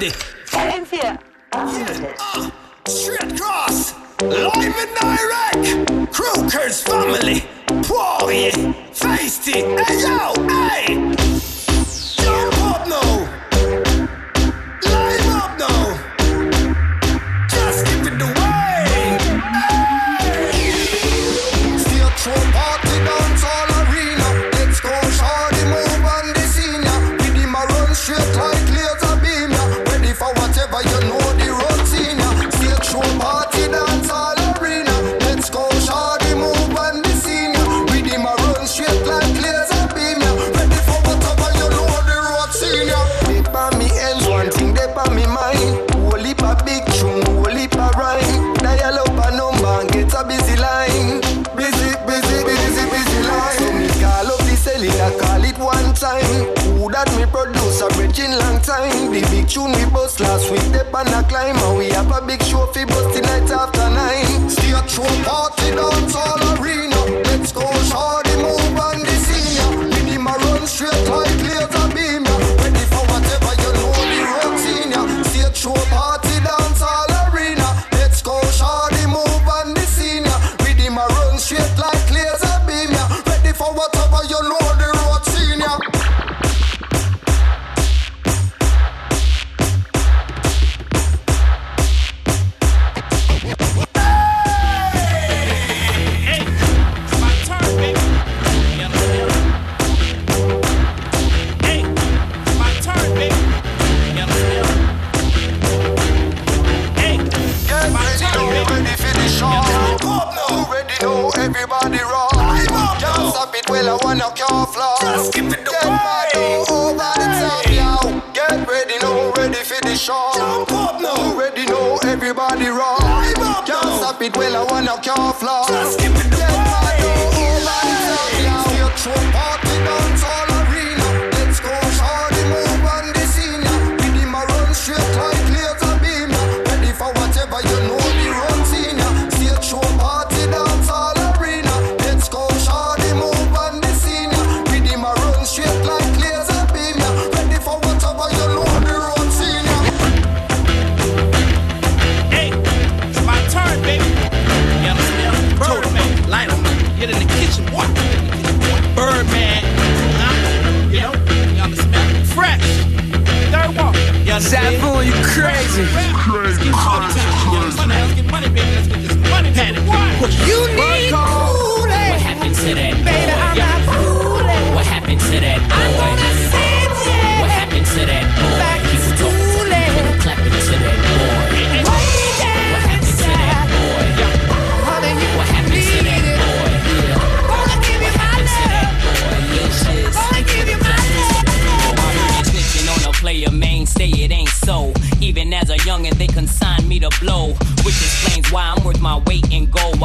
ready.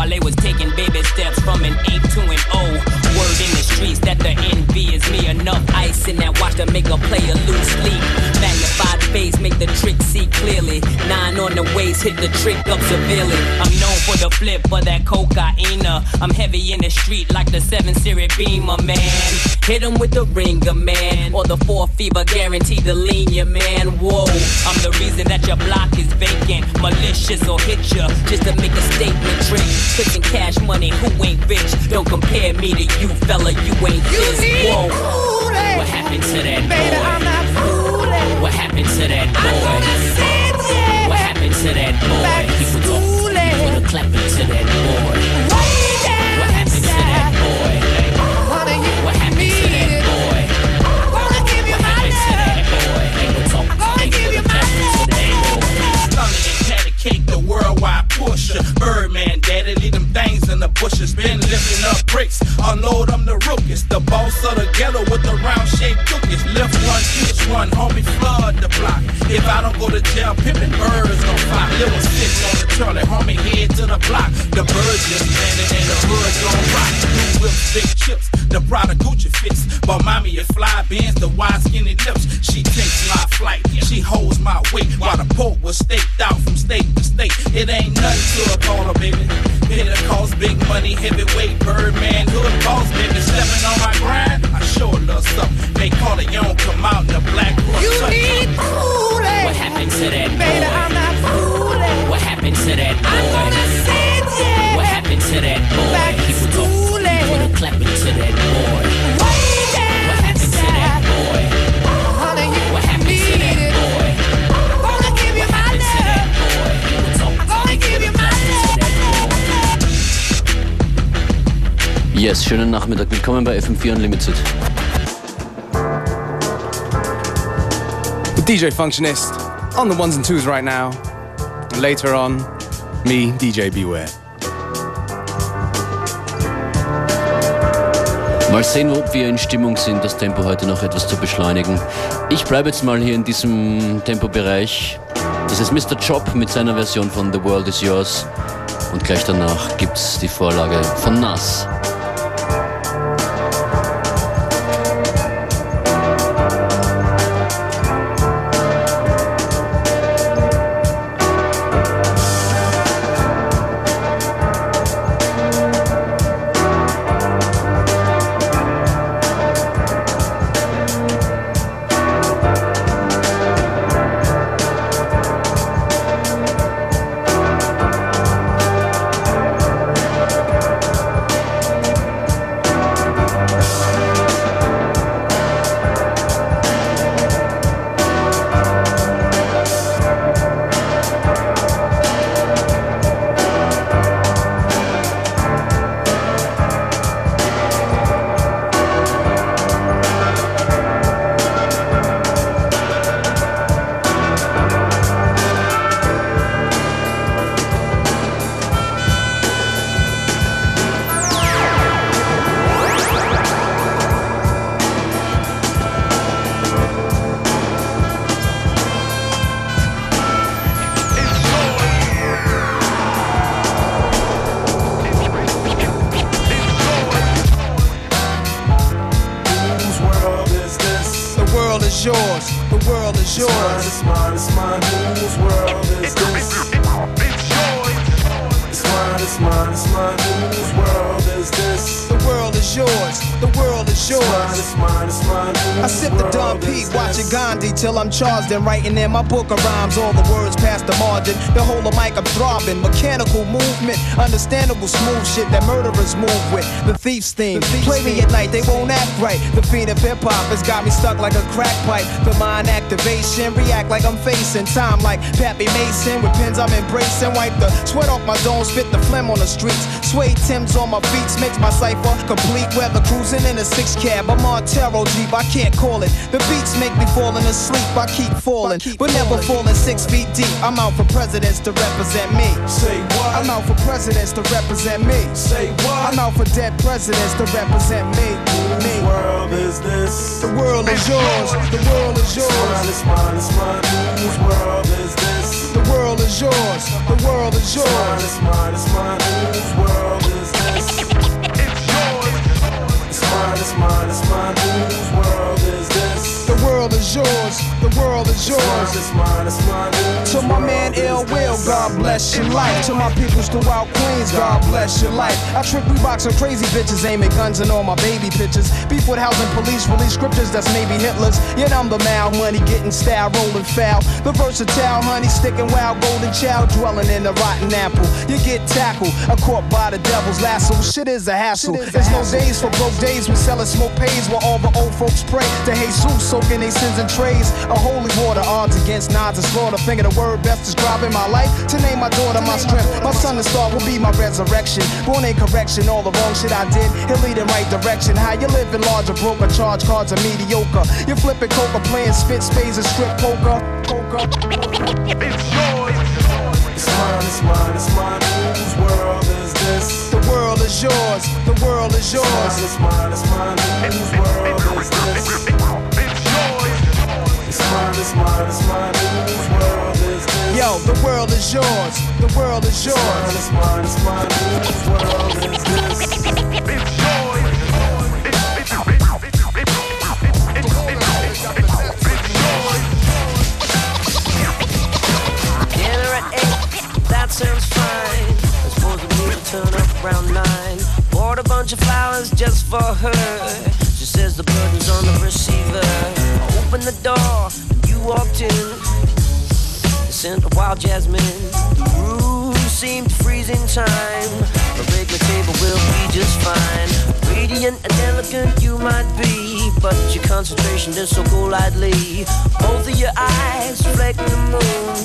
while they was taking baby always hit the trick up severely. I'm known for the flip for that cocaina. I'm heavy in the street like the 7 Series Beamer, man. Hit him with the ringer, man. Or the 4 fever guaranteed to lean your man. Whoa, I'm the reason that your block is vacant. Malicious or hit ya just to make a statement trick. Fixing cash money, who ain't rich? Don't compare me to you, fella. You ain't you. Whoa, eh? what happened to that Baby, boy? I'm not fooling. Eh? What happened to that boy? clapping to that boy. Back people talk, people are clapping to that boy. What happened to that boy? What happened to that boy? I wanna give you my love. I wanna give you my love. The worldwide Porsche, Birdman pushers, been lifting up bricks. Unload, I'm the rookies, the boss of the ghetto with the round shaped cookies. Lift one, each one, homie, flood the block. If I don't go to jail, pimping birds gon' fly. Little stitch on the trolley, homie, head to the block. The birds just landed and the hood gon' rock. Blue whip, big chips, the of Gucci fits. But mommy, is fly bands, the wide skinny lips. She takes my flight, she holds my weight while the pole was staked out from state to state. It ain't nothing to a baller, baby. Big money, heavyweight, birdman, hood boss, baby, stepping on my grind. I sure love stuff. They call it young, come out the black room. You need fooling. What happened to that boy? Baby, I'm not fooling. What happened to that boy? I'm gonna send you. What happened to that boy? Back People a clap to that boy. Yes, schönen Nachmittag. Willkommen bei FM4 Unlimited. The DJ Functionist on the ones and twos right now. And later on, me, DJ Beware. Mal sehen, ob wir in Stimmung sind, das Tempo heute noch etwas zu beschleunigen. Ich bleibe jetzt mal hier in diesem Tempobereich. Das ist Mr. Chop mit seiner Version von The World Is Yours. Und gleich danach gibt's die Vorlage von Nas. And writing in my book of rhymes. All the words past the margin. The whole of mic I'm throbbing. Mechanical movement, understandable smooth shit that murderers move with. The thief's theme. Play me at night, they won't act right. The fiend of hip hop has got me stuck like a crack pipe. The mind activation, react like I'm facing time like Pappy Mason. With pins I'm embracing. Wipe the sweat off my dome, spit the phlegm on the streets. Suede Tim's on my beats makes my cipher complete. Weather cruising in a six cab. I'm on Taro Jeep, I can't call it. The beats make me falling asleep. I keep falling, but never falling six feet deep. I'm out for presidents to represent me. Say what? I'm out for presidents to represent me. Say what? I'm out for dead presidents to represent me. Me. World is this? The world is yours. The world is It's mine, yours. it's mine, it's mine. Whose world is this? The world is yours. The world is It's mine, yours. it's mine, it's mine. Whose world is this? It's mine, it's mine, it's mine. Whose world is this? The world is yours. The world is It's mine, yours. it's mine, it's mine. Whose To my man world Ill Will. God bless your life. To my peoples throughout Queens, God bless your life. I trick Reeboks and crazy bitches, aiming guns and all my baby pictures. Beef with housing police, release scriptures that's maybe Hitler's. Yet I'm the mal money, getting style, rolling foul. The versatile honey, sticking wild, golden child, dwelling in the rotten apple. You get tackled, a caught by the devil's lasso. Shit is a hassle. There's no days for broke days. We sellin' smoke pays while all the old folks pray to Jesus, soaking their sins in trays. A holy water, odds against nods and slaughter. Finger the word best describing my life. To name my daughter my strength. My son, the star, will be my resurrection. Born in correction, all the wrong shit I did. He'll lead in right direction. How you living large or broke or charge cards are mediocre. You flipping coca, playing spit spades and strip poker. Poker. It's mine, it's mine, it's mine. Whose world is this? The world is yours. The world is yours. It's mine, it's mine, it's mine. Whose world is this? It's mine, it's mine. Whose world is this? Yo, the world is yours. The world is It's mine, yours. it's mine, it's mine. Whose world is this? Dinner at eight, that sounds fine. I suppose we need to turn up around nine. Bought a bunch of flowers just for her. She says the burden's on the receiver. I opened the door, and you walked in. The scent of wild jasmine. The room seemed in time. A regular table will be just fine. Radiant and elegant you might be, but your concentration is so golightly. Both of your eyes reflecting the moon.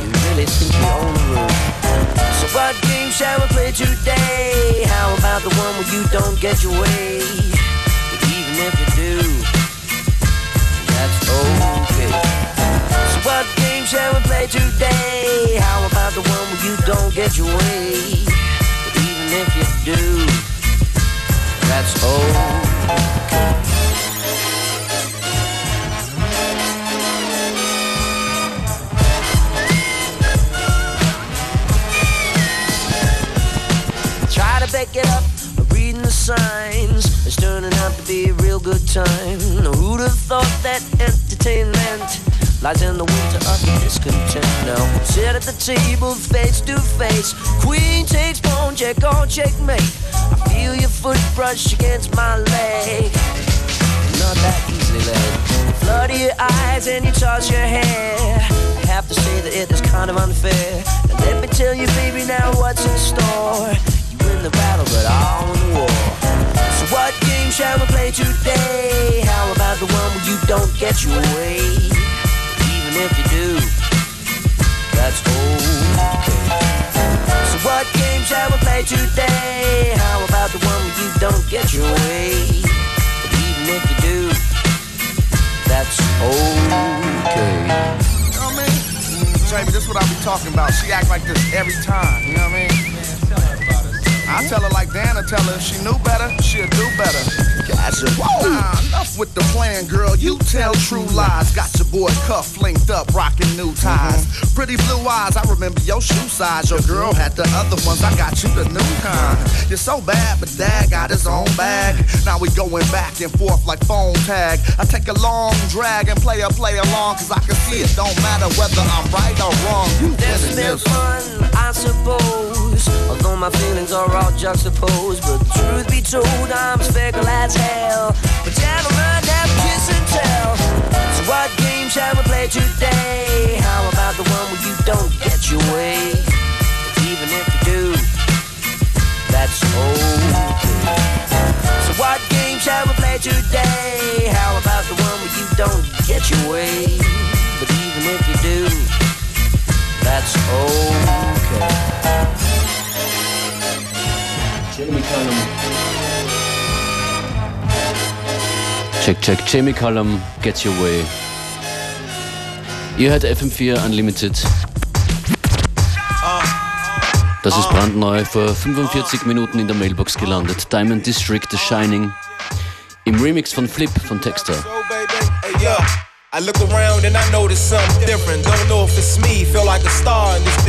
You really think you own the room. So what game shall we play today? How about the one where you don't get your way. But even if you do, that's okay. So what game shall we play today? How about the one where you don't get your way? But even if you do, that's okay. Try to back it up, reading the signs. Good time. Who'd have thought that entertainment lies in the winter of discontent? Now sit at the table face to face. Queen takes pawn, check on checkmate. I feel your foot brush against my leg. Not that easily led. Flutter your eyes and you toss your hair. I have to say that it is kind of unfair. Now let me tell you, baby, now what's in store. You win the battle, but I win the war. What game shall we play today? How about the one where you don't get your way? Even if you do, that's okay. So what game shall we play today? How about the one where you don't get your way? But even if you do, that's okay. You know what I mean? Jamie, this is what I be talking about. She act like this every time, you know what I mean? I tell her like Dana tell her if she knew better, she'd do better. Gotcha. Nah, enough with the plan, girl. You tell true lies. Got your boy cuff linked up, rocking new ties. Pretty blue eyes, I remember your shoe size. Your girl had the other ones, I got you the new kind. You're so bad, but dad got his own bag. Now we going back and forth like phone tag. I take a long drag and play a play along, cause I can see it don't matter whether I'm right or wrong. You been this. fun, I suppose. Although my feelings are all juxtaposed, but truth be told, I'm as fickle as hell. But gentlemen, have kiss and tell. So what game shall we play today? How about the one where you don't get your way? But even if you do, that's okay. So what game shall we play today? How about the one where you don't get your way? But even if you do, that's okay. Jamie Cullum. Check, check. Jamie Cullum, Get Your Way. Ihr hört FM4 Unlimited. Das ist brandneu, vor 45 Minuten in der Mailbox gelandet. Diamond District, The Shining. Im Remix von Flip von Texter. So, baby, hey, yo. I look around and I notice something different. Don't know if it's me, feel like a star in this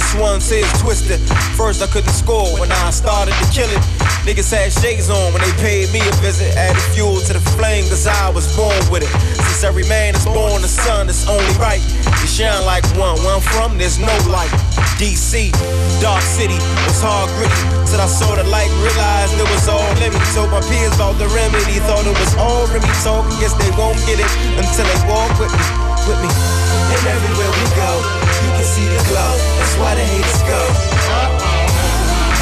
this one says twisted. First I couldn't score when I started to kill it. Niggas had shades on when they paid me a visit. Added fuel to the flame, cause I was born with it. Since every man is born the sun, it's only right. You shine like one, where I'm from, there's no light. DC, dark city, was hard gritty. Till I saw the light, realized it was all limit. Told my peers about the remedy, thought it was all Remy talk. Guess they won't get it until they walk with me, with me. And everywhere we go, you can see the glow. That's why they hate the haters go.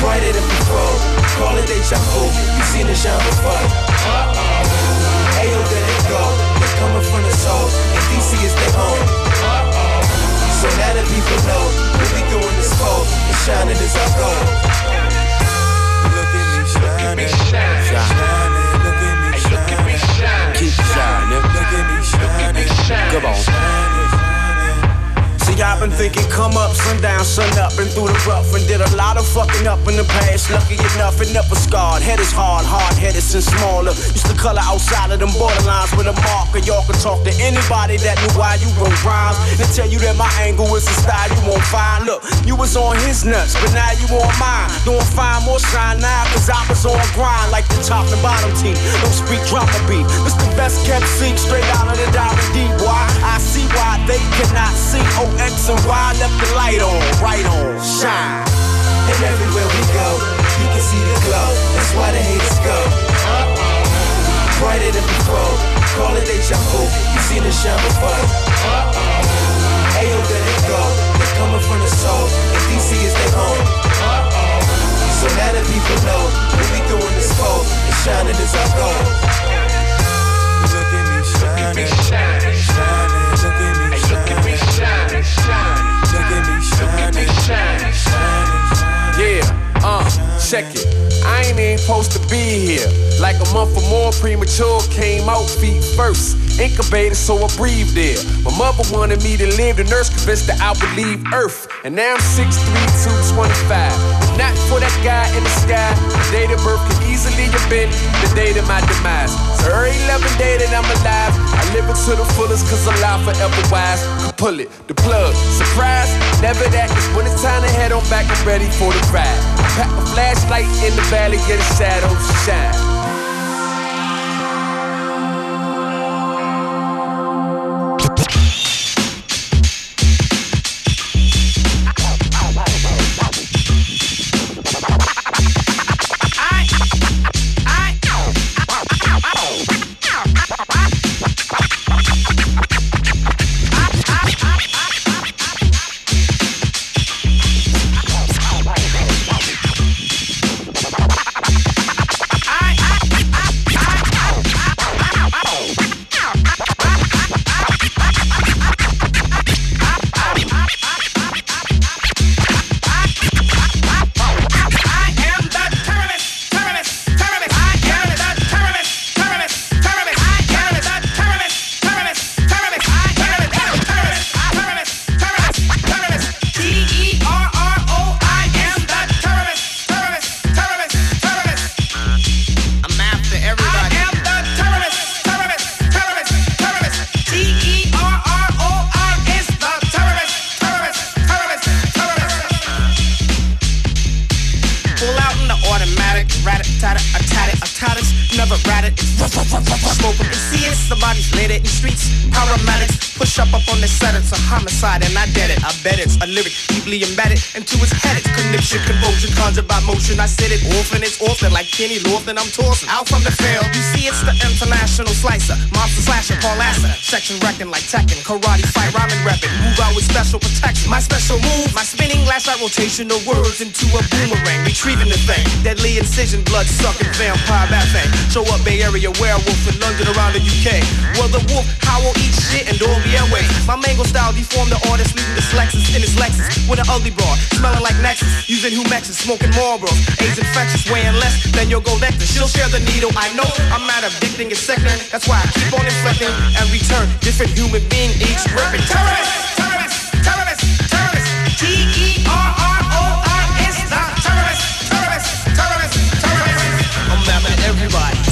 Brighter than before, call it deja vu. You seen it shine before. Ayo, there they go. They're coming from the soul, and DC is their home. So now that people know what we doing this for, and shining is our goal. Look at me shining, shining, look at me shining. Keep shining. Look at me shining. Come on. I've been thinking, come up, sundown, sun up, and through the rough, and did a lot of fucking up in the past. Lucky enough, and never scarred. Head is hard, hard headed since smaller. Used to color outside of them borderlines with a marker. Y'all can talk to anybody that knew why you wrote rhymes. They tell you that my angle is a style you won't find. Look, you was on his nuts, but now you on mine. Doing fine, more shine now, cause I was on grind like the top and bottom team. Don't speak drama beat. This the best kept secret straight out of the diamond D. Why? I see why they cannot see. O, X, and Y left the light on, right on, shine. And everywhere we go, you can see the glow. That's why the haters go. Brighter than before, call it deja vu. You seen it shine before. Ayo, there they go. They're coming from the soul, and DC is their home. So now that people know we doing this for, and shining is our goal. Check it. I ain't even supposed to be here. Like a month or more premature, came out feet first. Incubated, so I breathed there. My mother wanted me to live, the nurse convinced that I would leave Earth. And now I'm 6'3, 225. Not for that guy in the sky, the date of birth could easily have been the date of my demise. So every 11 day that I'm alive, I live it to the fullest, cause I'm live forever wise. Pull it, the plug, surprise, never that. It's when it's time to head on back, I'm ready for the ride. Pack a flashlight in the valley, get the shadows shine. A lyric deeply embedded into his head. Motion. I said it often, it's often like Kenny Lofton. I'm tossing out from the field. You see, it's the international slicer, monster slasher, Paul Lasser. Section wrecking like Tekken, karate fight, rhyming rapping. Move out with special protection. My special move, my spinning lash out rotation of words into a boomerang, retrieving the thing. Deadly incision, blood sucking vampire bat thing. Show up Bay Area werewolf in London around the UK. Well, the wolf howl, eat shit, and dog the airways. My mango style deformed the artist, leaving the Lexus in his Lexus with an ugly broad, smelling like Nexus, using Humexes, smoking Marlboro. AIDS infectious, weighing less than your gold nectar. She'll share the needle. I know I'm not addicting, it's sickening. That's why I keep on inflecting and return different human being each ripping. Terrorist. I'm after everybody.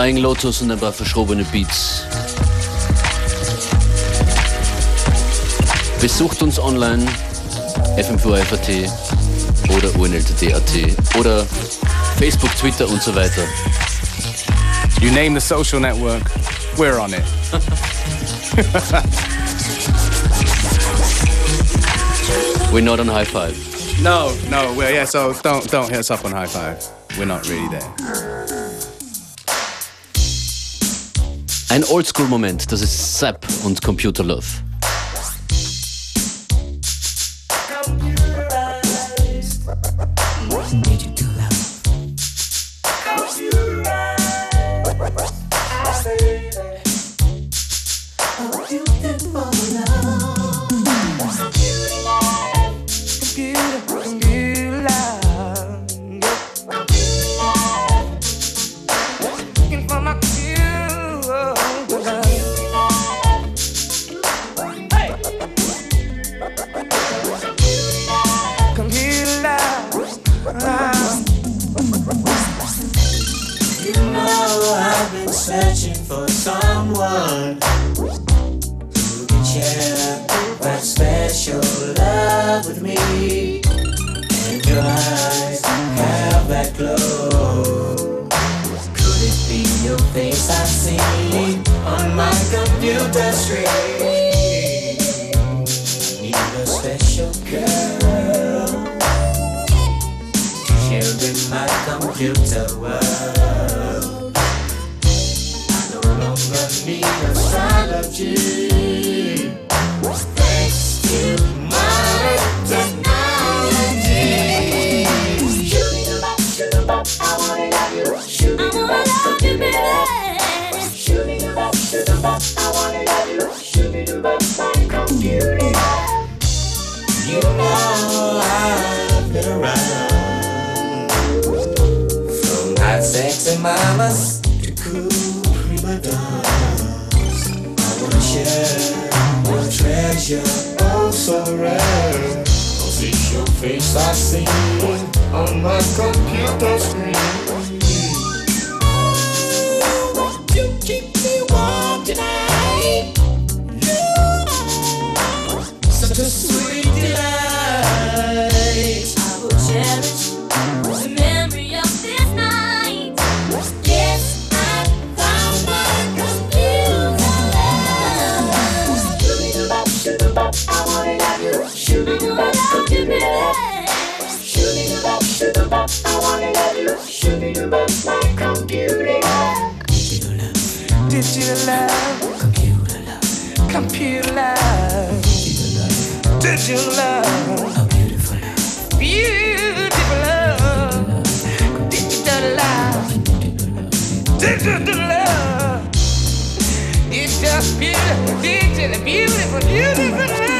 Flying Lotus und ein paar verschrobene Beats. Besucht uns online fm4fat oder unltt.at oder Facebook, Twitter und so weiter. You name the social network, we're on it. We're not on high five. No, no, well, yeah, so don't don't hit us up on high five. We're not really there. Ein Oldschool-Moment, das ist Zap und Computer Love. my sexy mamas, to cool prima donnas. I wanna share what a treasure, oh so rare. I see your face I see on my computer screen. Digital love. Computer love. Computer love. Digital love. A beautiful love. Beautiful love. Digital love. Digital love. It's just beautiful, digital, beautiful, beautiful love.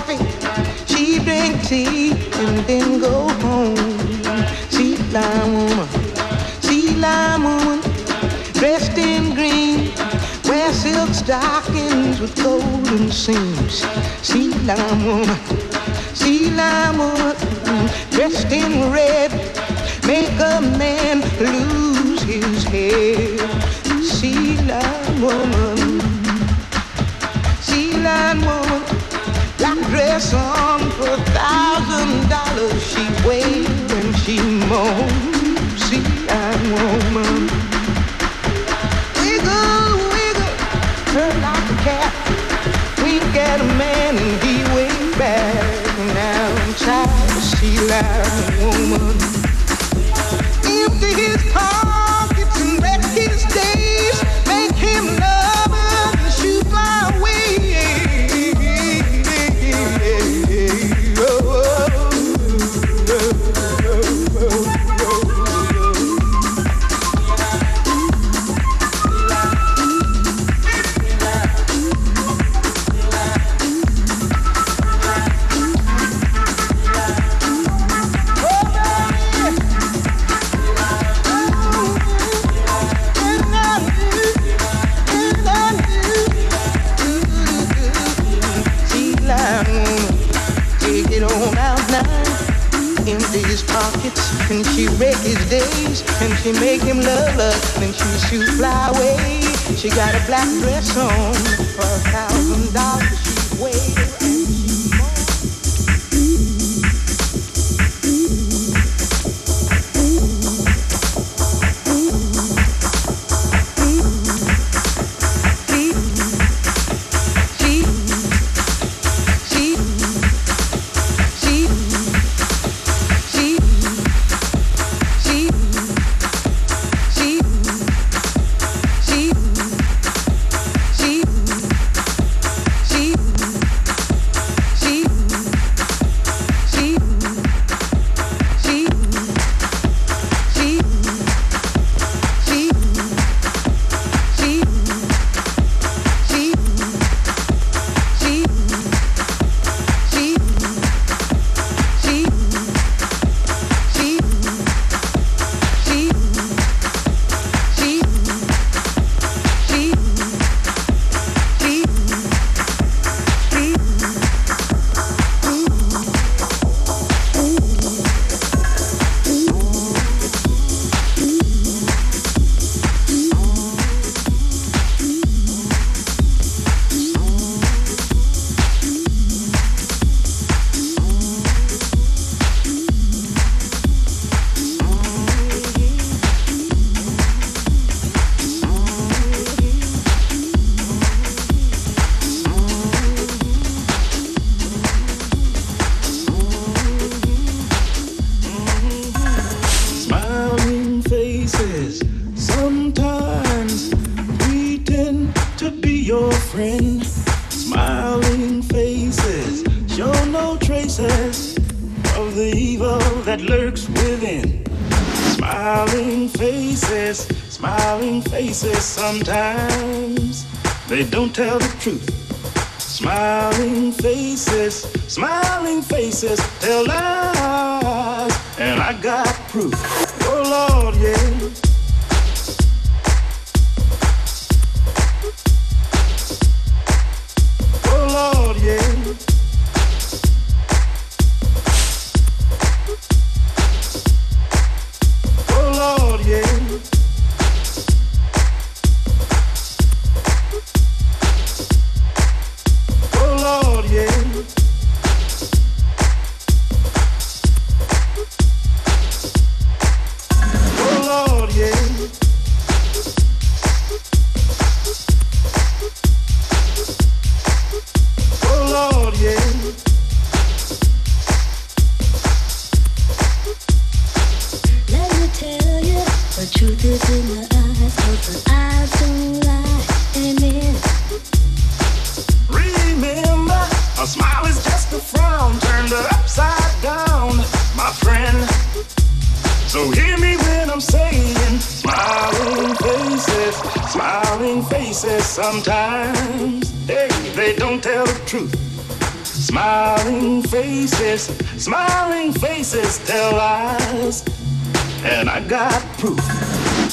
coffee. She drink tea and then go home. Sea lion woman. sea lion woman. Dressed in green. Wear silk stockings with golden seams. Sea lion woman. sea lion woman. Dressed in red. Make a man lose his head. Sea lion woman. sea lion woman dress on for a thousand dollars. She wails and she moans. See, I'm woman. Wiggle, wiggle, turn like a cat. We got a man and he way back. Now I'm tired. She like a woman. Empty his heart. She make him love us, then she shoot fly away. She got a black dress on for a thousand dollars. She's waiting. friends, smiling faces show no traces of the evil that lurks within. Smiling faces, smiling faces, sometimes they don't tell the truth. Smiling faces, smiling faces tell lies, and I got proof. Oh Lord, yeah. smiling faces tell lies, and I got proof.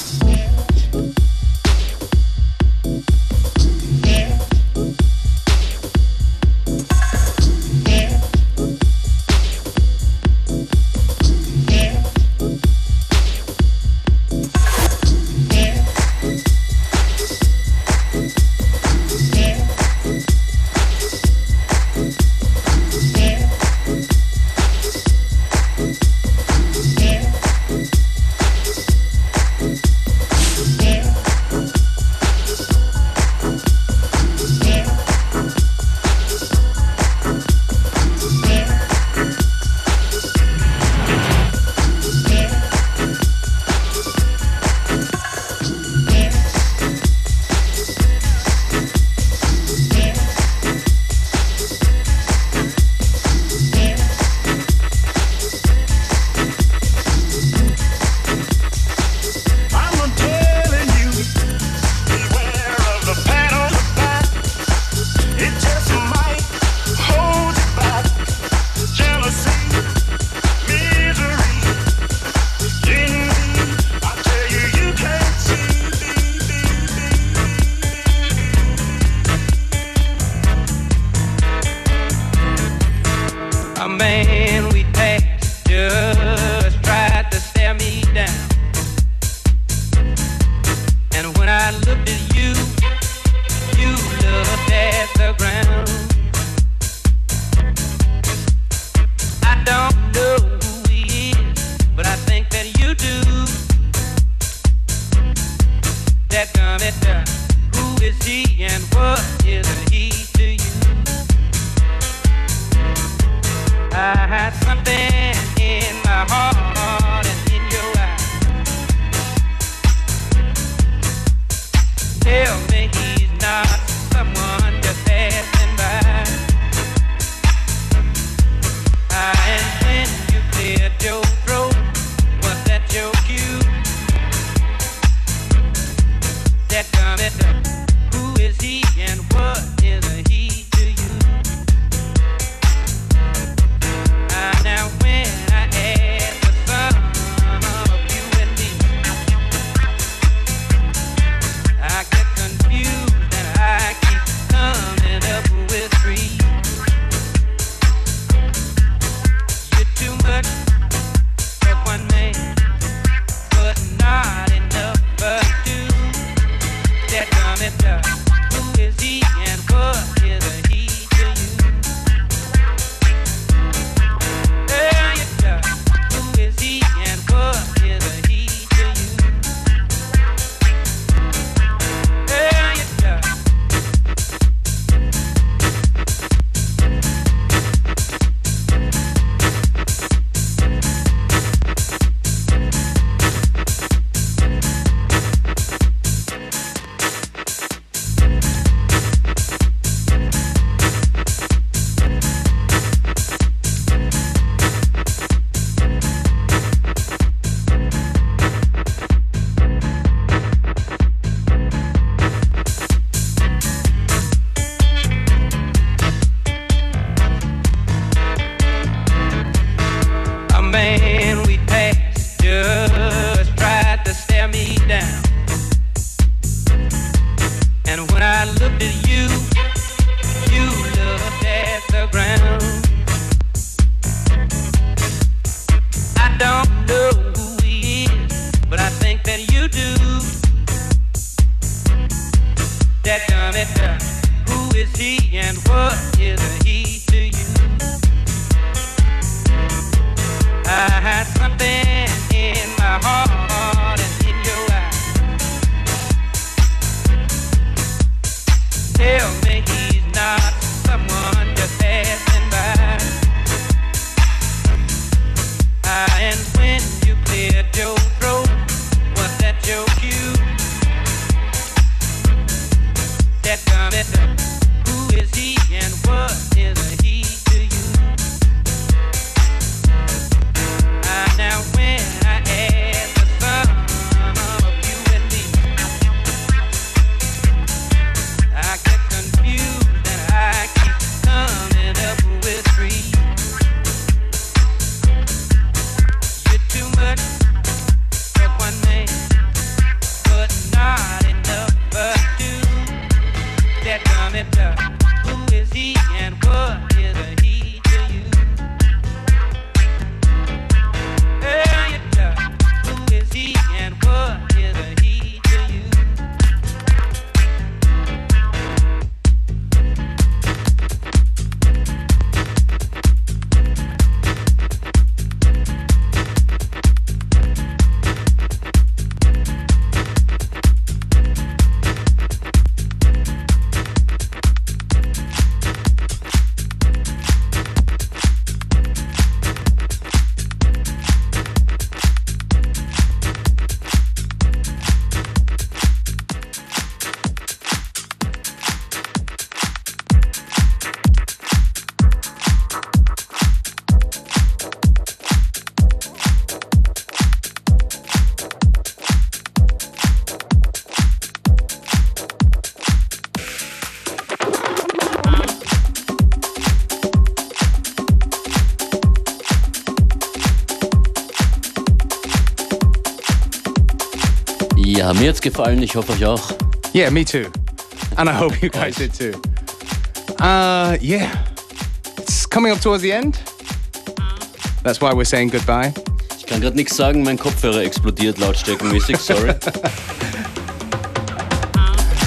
hat's gefallen. Ich hoffe euch auch. Yeah, me too. And I hope you guys did too. Uh, yeah. It's coming up towards the end. That's why we're saying goodbye. Ich kann gerade nichts sagen, mein Kopfhörer explodiert lautstärkenmäßig, sorry.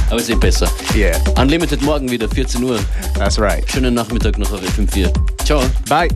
Aber es ist eh besser. Yeah. Unlimited morgen wieder, 14 Uhr. That's right. Schönen Nachmittag noch auf FM4. Ciao. Bye.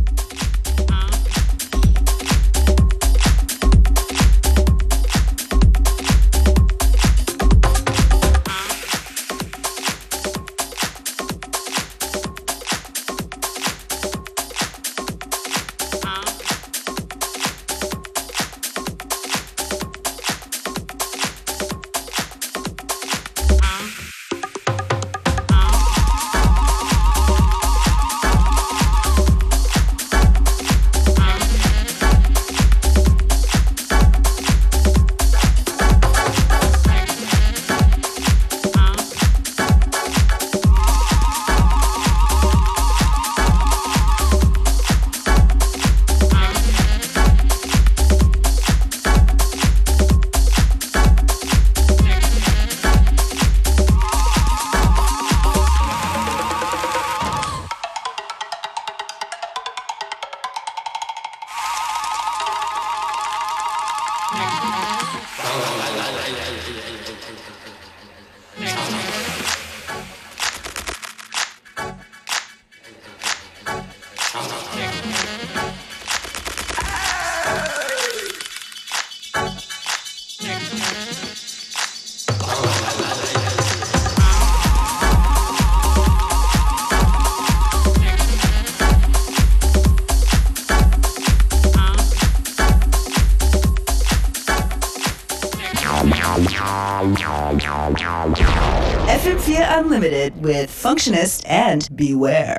With Functionist and Beware.